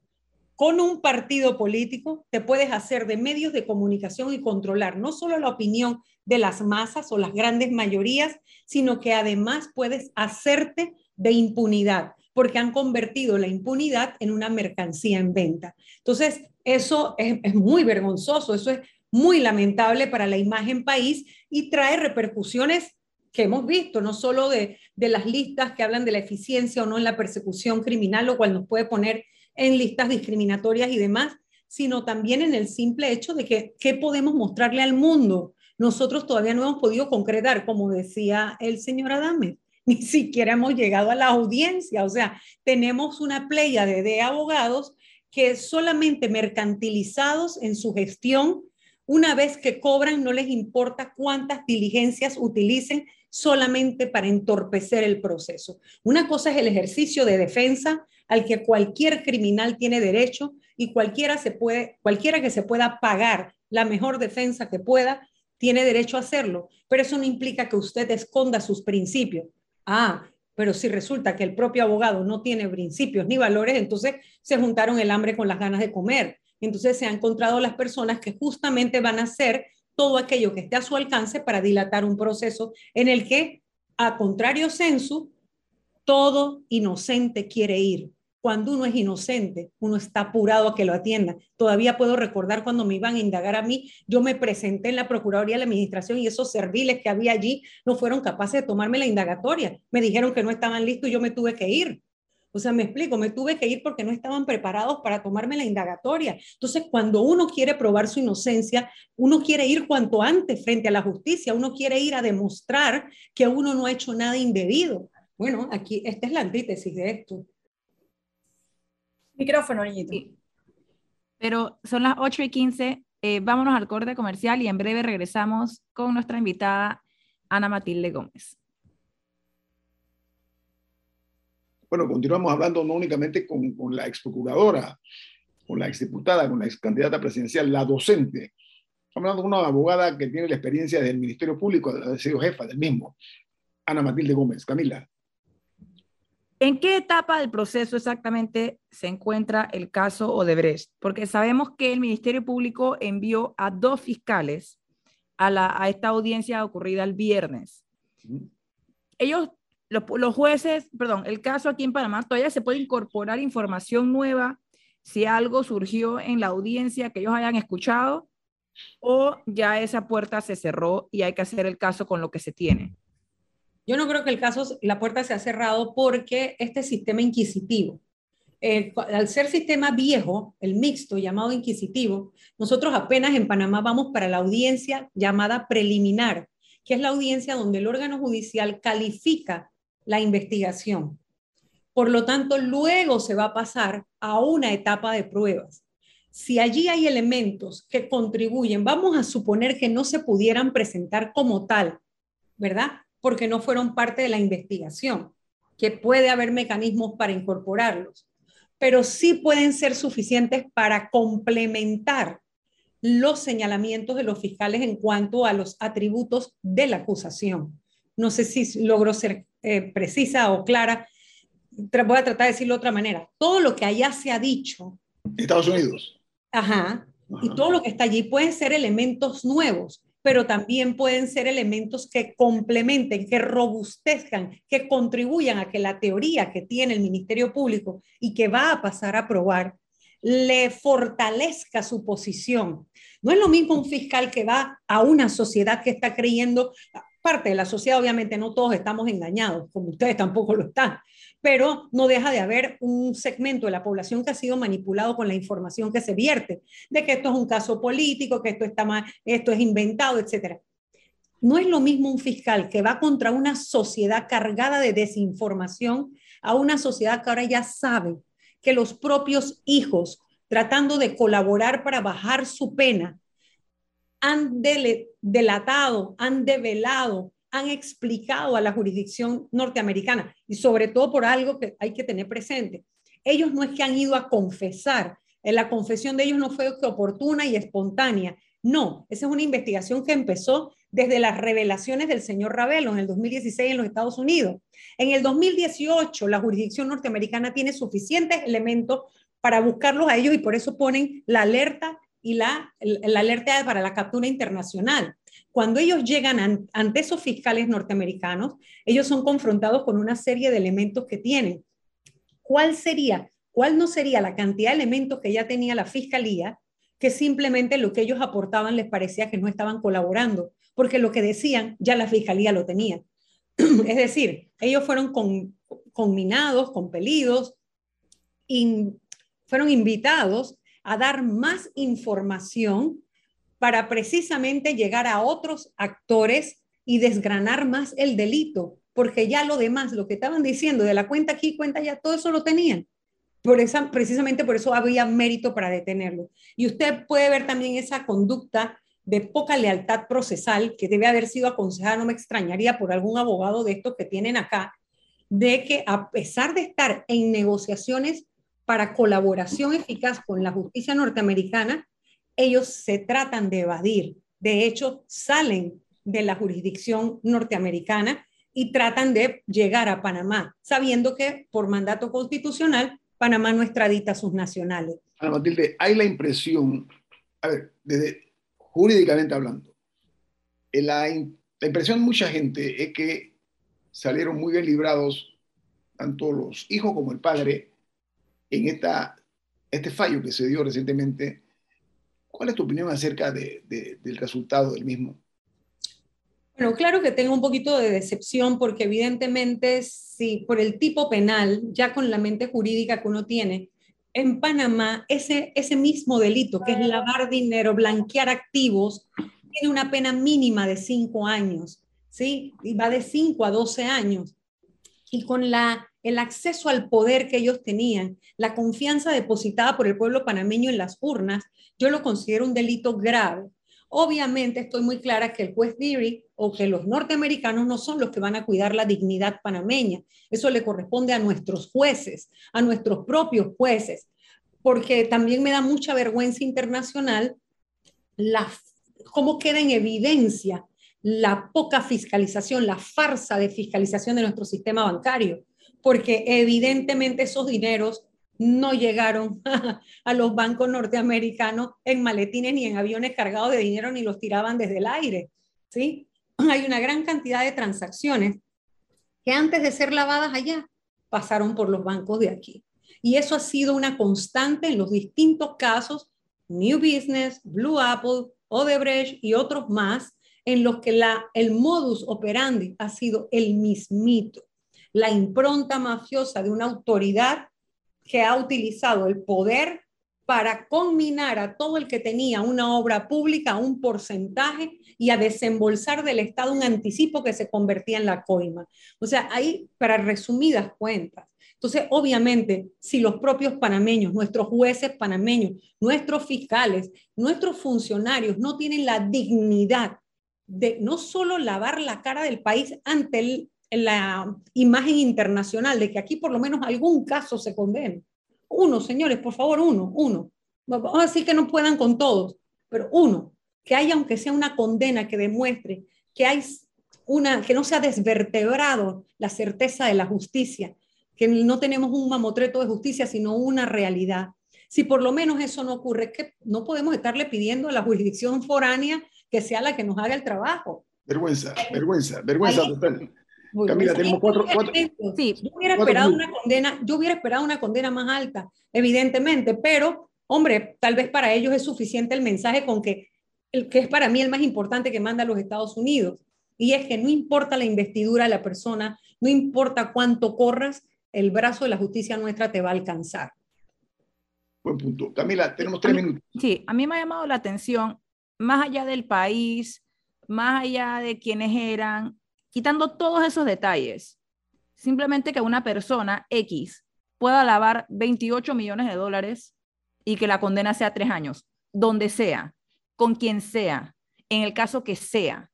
con un partido político, te puedes hacer de medios de comunicación y controlar no solo la opinión de las masas o las grandes mayorías, sino que además puedes hacerte de impunidad porque han convertido la impunidad en una mercancía en venta. Entonces, eso es, muy vergonzoso, eso es muy lamentable para la imagen país y trae repercusiones que hemos visto, no solo de, de, las listas que hablan de la eficiencia o no en la persecución criminal, lo cual nos puede poner en listas discriminatorias y demás, sino también en el simple hecho de que qué podemos mostrarle al mundo. Nosotros todavía no hemos podido concretar, como decía el señor Adame, ni siquiera hemos llegado a la audiencia. O sea, tenemos una playa de, abogados que solamente mercantilizados en su gestión, una vez que cobran, no les importa cuántas diligencias utilicen solamente para entorpecer el proceso. Una cosa es el ejercicio de defensa al que cualquier criminal tiene derecho y cualquiera, se puede, cualquiera que se pueda pagar la mejor defensa que pueda, tiene derecho a hacerlo, pero eso no implica que usted esconda sus principios. Ah, pero si resulta que el propio abogado no tiene principios ni valores, entonces se juntaron el hambre con las ganas de comer. Entonces se han encontrado las personas que justamente van a hacer todo aquello que esté a su alcance para dilatar un proceso en el que, a contrario censo, todo inocente quiere ir cuando uno es inocente, uno está apurado a que lo atienda. Todavía puedo recordar cuando me iban a indagar a mí, yo me presenté en la Procuraduría de la Administración y esos serviles que había allí no fueron capaces de tomarme la indagatoria. Me dijeron que no estaban listos y yo me tuve que ir. O sea, me explico, me tuve que ir porque no estaban preparados para tomarme la indagatoria. Entonces, cuando uno quiere probar su inocencia, uno quiere ir cuanto antes frente a la justicia, uno quiere ir a demostrar que uno no ha hecho nada indebido. Bueno, aquí, esta es la antítesis de esto. Micrófono, niñito. Pero son las 8 y 15. Eh, vámonos al corte comercial y en breve regresamos con nuestra invitada Ana Matilde Gómez. Bueno, continuamos hablando no únicamente con, con la ex procuradora, con la ex diputada, con la ex candidata presidencial, la docente. Estamos hablando con una abogada que tiene la experiencia del Ministerio Público, ha sido jefa del mismo, Ana Matilde Gómez. Camila. ¿En qué etapa del proceso exactamente se encuentra el caso Odebrecht? Porque sabemos que el Ministerio Público envió a dos fiscales a, esta audiencia ocurrida el viernes. Ellos, los, jueces, perdón, el caso aquí en Panamá, todavía se puede incorporar información nueva si algo surgió en la audiencia que ellos hayan escuchado o ya esa puerta se cerró y hay que hacer el caso con lo que se tiene. Yo no creo que el caso, la puerta se ha cerrado porque este sistema inquisitivo, al ser sistema viejo, el mixto llamado inquisitivo, nosotros apenas en Panamá vamos para la audiencia llamada preliminar, que es la audiencia donde el órgano judicial califica la investigación. Por lo tanto, luego se va a pasar a una etapa de pruebas. Si allí hay elementos que contribuyen, vamos a suponer que no se pudieran presentar como tal, ¿verdad? Porque no fueron parte de la investigación, que puede haber mecanismos para incorporarlos, pero sí pueden ser suficientes para complementar los señalamientos de los fiscales en cuanto a los atributos de la acusación. No sé si logro ser eh, precisa o clara. Voy a tratar de decirlo de otra manera. Todo lo que allá se ha dicho. Estados Unidos. Ajá. Y todo lo que está allí pueden ser elementos nuevos, pero también pueden ser elementos que complementen, que robustezcan, que contribuyan a que la teoría que tiene el Ministerio Público y que va a pasar a aprobar le fortalezca su posición. No es lo mismo un fiscal que va a una sociedad que está creyendo, parte de la sociedad, obviamente no todos estamos engañados, como ustedes tampoco lo están, pero no deja de haber un segmento de la población que ha sido manipulado con la información que se vierte, de que esto es un caso político, que esto, está mal, esto es inventado, etc. No es lo mismo un fiscal que va contra una sociedad cargada de desinformación a una sociedad que ahora ya sabe que los propios hijos, tratando de colaborar para bajar su pena, han delatado, han develado, han explicado a la jurisdicción norteamericana y sobre todo por algo que hay que tener presente. Ellos no es que han ido a confesar, en la confesión de ellos no fue oportuna y espontánea. No, esa es una investigación que empezó desde las revelaciones del señor Ravelo en el 2016 en los Estados Unidos. En el 2018, la jurisdicción norteamericana tiene suficientes elementos para buscarlos a ellos y por eso ponen la alerta y la, la alerta para la captura internacional. Cuando ellos llegan ante esos fiscales norteamericanos, ellos son confrontados con una serie de elementos que tienen. ¿Cuál sería, cuál no sería la cantidad de elementos que ya tenía la fiscalía que simplemente lo que ellos aportaban les parecía que no estaban colaborando? porque lo que decían ya la fiscalía lo tenía. es decir, ellos fueron con, conminados, compelidos, y fueron invitados a dar más información para precisamente llegar a otros actores y desgranar más el delito, porque ya lo demás, lo que estaban diciendo de la cuenta aquí, cuenta allá, todo eso lo tenían. Por esa, precisamente por eso había mérito para detenerlo. Y usted puede ver también esa conducta de poca lealtad procesal que debe haber sido aconsejada, no me extrañaría por algún abogado de estos que tienen acá, de que a pesar de estar en negociaciones para colaboración eficaz con la justicia norteamericana, ellos se tratan de evadir. De hecho, salen de la jurisdicción norteamericana y tratan de llegar a Panamá, sabiendo que por mandato constitucional Panamá no extradita a sus nacionales. Ana Matilde, hay la impresión, a ver, desde jurídicamente hablando, eh, la, la impresión de mucha gente es que salieron muy bien librados tanto los hijos como el padre en esta, este fallo que se dio recientemente. ¿Cuál es tu opinión acerca de, del resultado del mismo? Bueno, claro que tengo un poquito de decepción porque evidentemente si por el tipo penal, ya con la mente jurídica que uno tiene, en Panamá ese, ese mismo delito, que es lavar dinero, blanquear activos, tiene una pena mínima de cinco años, ¿sí? Y va de cinco a doce años. Y con la, el acceso al poder que ellos tenían, la confianza depositada por el pueblo panameño en las urnas, yo lo considero un delito grave. Obviamente estoy muy clara que el juez Deary o que los norteamericanos no son los que van a cuidar la dignidad panameña. Eso le corresponde a nuestros jueces, a nuestros propios jueces, porque también me da mucha vergüenza internacional la, cómo queda en evidencia la poca fiscalización, la farsa de fiscalización de nuestro sistema bancario, porque evidentemente esos dineros no llegaron a los bancos norteamericanos en maletines ni en aviones cargados de dinero ni los tiraban desde el aire. ¿sí? Hay una gran cantidad de transacciones que antes de ser lavadas allá pasaron por los bancos de aquí. Y eso ha sido una constante en los distintos casos, New Business, Blue Apple, Odebrecht y otros más, en los que el modus operandi ha sido el mismito, la impronta mafiosa de una autoridad que ha utilizado el poder para conminar a todo el que tenía una obra pública a un porcentaje y a desembolsar del Estado un anticipo que se convertía en la coima. O sea, ahí, para resumidas cuentas. Entonces, obviamente, si los propios panameños, nuestros jueces panameños, nuestros fiscales, nuestros funcionarios no tienen la dignidad de no solo lavar la cara del país ante la imagen internacional, de que aquí por lo menos algún caso se condene, uno, señores, por favor, uno, uno. Vamos a decir que no puedan con todos, pero uno, que haya aunque sea una condena que demuestre que hay una, que no se ha desvertebrado la certeza de la justicia, que no tenemos un mamotreto de justicia, sino una realidad. Si por lo menos eso no ocurre, que no podemos estarle pidiendo a la jurisdicción foránea que sea la que nos haga el trabajo. Vergüenza, vergüenza, vergüenza total. Camila, tenemos cuatro, Sí, yo hubiera esperado una condena, yo hubiera esperado una condena más alta, evidentemente, pero, hombre, tal vez para ellos es suficiente el mensaje con que, el que es para mí el más importante que manda los Estados Unidos, y es que no importa la investidura de la persona, no importa cuánto corras, el brazo de la justicia nuestra te va a alcanzar. Buen punto. Camila, tenemos tres minutos. Sí, a mí me ha llamado la atención, más allá del país, más allá de quienes eran, quitando todos esos detalles, simplemente que una persona X pueda lavar 28 millones de dólares y que la condena sea tres años, donde sea, con quien sea, en el caso que sea.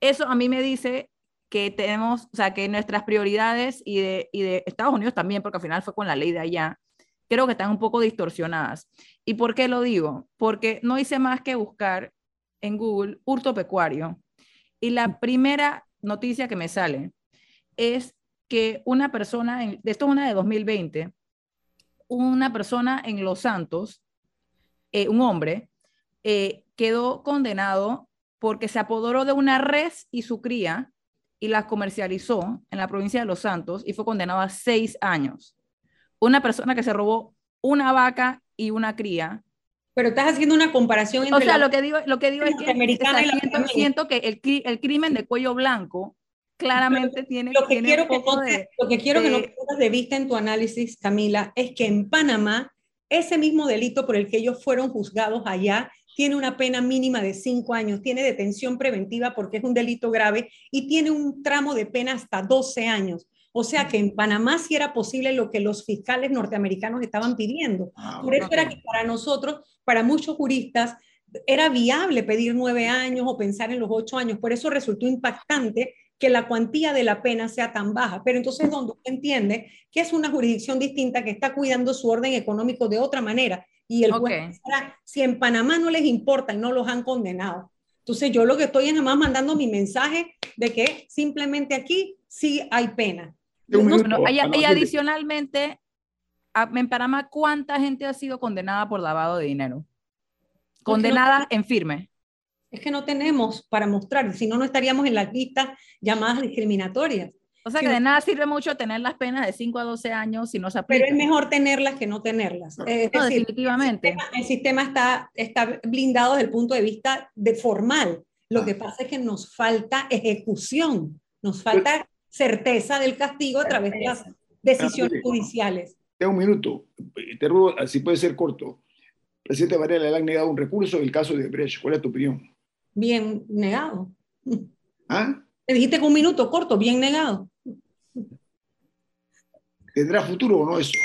Eso a mí me dice que tenemos, o sea, que nuestras prioridades y de, Estados Unidos también, porque al final fue con la ley de allá, creo que están un poco distorsionadas. ¿Y por qué lo digo? Porque no hice más que buscar en Google hurto pecuario. Y la primera noticia que me sale es que una persona, en, esto es una de 2020, una persona en Los Santos, eh, un hombre, eh, quedó condenado porque se apoderó de una res y su cría y las comercializó en la provincia de Los Santos y fue condenado a seis años. Una persona que se robó una vaca y una cría pero estás haciendo una comparación entre. O sea, lo que digo, lo que digo es que siento, siento, que el, el, crimen de cuello blanco claramente tiene, lo que quiero que no de, Lo que quiero que no pierdas de vista en tu análisis, Camila, es que en Panamá, ese mismo delito por el que ellos fueron juzgados allá tiene una pena mínima de cinco años, tiene detención preventiva porque es un delito grave y tiene un tramo de pena hasta 12 años. O sea que en Panamá sí era posible lo que los fiscales norteamericanos estaban pidiendo. Ah, por eso era que para nosotros, para muchos juristas, era viable pedir nueve años o pensar en los ocho años. Por eso resultó impactante que la cuantía de la pena sea tan baja. Pero entonces, donde usted entiende que es una jurisdicción distinta que está cuidando su orden económico de otra manera. Y el juez, si en Panamá no les importa y no los han condenado. Entonces, yo lo que estoy es nada más mandando mi mensaje de que simplemente aquí sí hay pena y adicionalmente, en Panamá, ¿cuánta gente ha sido condenada por lavado de dinero? Condenada en firme. Es que no tenemos para mostrar, si no, no estaríamos en las listas llamadas discriminatorias. O sea que de nada sirve mucho tener las penas de 5 a 12 años si no se aplican. Pero es mejor tenerlas que no tenerlas. definitivamente. El sistema, está, está blindado desde el punto de vista de formal. Lo que pasa es que nos falta ejecución, nos falta certeza del castigo a través de las decisiones judiciales. Tengo un minuto, te ruego, si puede ser corto. El presidente Varela le han negado un recurso en el caso de Brecht. ¿Cuál es tu opinión? Bien negado. ¿Ah? Te dijiste con un minuto corto, bien negado. ¿Tendrá futuro o no eso?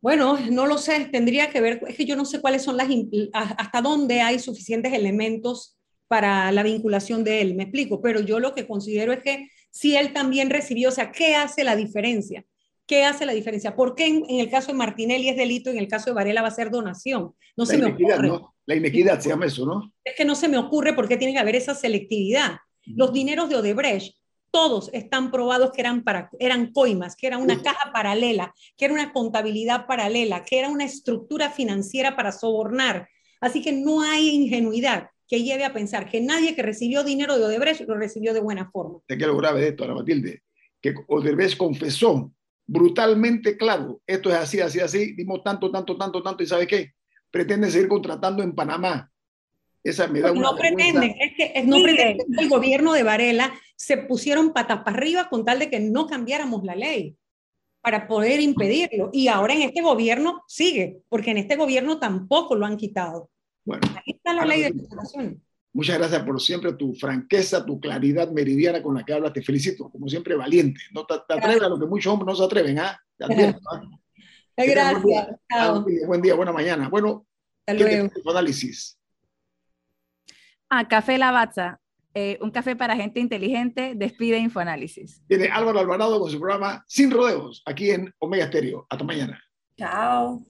Bueno, no lo sé, tendría que ver, es que yo no sé cuáles son las, hasta dónde hay suficientes elementos para la vinculación de él, me explico, pero yo lo que considero es que si él también recibió, o sea, ¿qué hace la diferencia? ¿Qué hace la diferencia? ¿Por qué en, el caso de Martinelli es delito y en el caso de Varela va a ser donación? No la se me ocurre. ¿no? La inequidad se llama eso, ¿no? Es que no se me ocurre por qué tiene que haber esa selectividad. Los dineros de Odebrecht, todos están probados que eran, para, eran coimas, que era una caja paralela, que era una contabilidad paralela, que era una estructura financiera para sobornar. Así que no hay ingenuidad que lleve a pensar que nadie que recibió dinero de Odebrecht lo recibió de buena forma. ¿De qué lo grave de esto, Ana Matilde? Que Odebrecht confesó brutalmente claro, esto es así, así, así, dimos tanto, tanto, tanto, tanto, y ¿sabe qué? Pretenden seguir contratando en Panamá. Esa me da una no pretenden, es que no pretenden el gobierno de Varela se pusieron patas para arriba con tal de que no cambiáramos la ley. para poder impedirlo. Y ahora en este gobierno sigue, porque en este gobierno tampoco lo han quitado. Bueno, Ahí está la ley de muchas gracias por siempre tu franqueza, tu claridad meridiana con la que hablas. Te felicito, como siempre, valiente. No te, te atreves a lo que muchos hombres no se atreven, ¿ah? Te advierto, ¿ah? Buen día. Gracias. Ah, Chao. buen día, buen día, buena mañana. Bueno, Hasta ¿qué te luego. tu análisis? Ah, Café Lavazza, eh, un café para gente inteligente, despide Infoanálisis. Viene Álvaro Alvarado con su programa Sin Rodeos, aquí en Omega Stereo. Hasta mañana. Chao.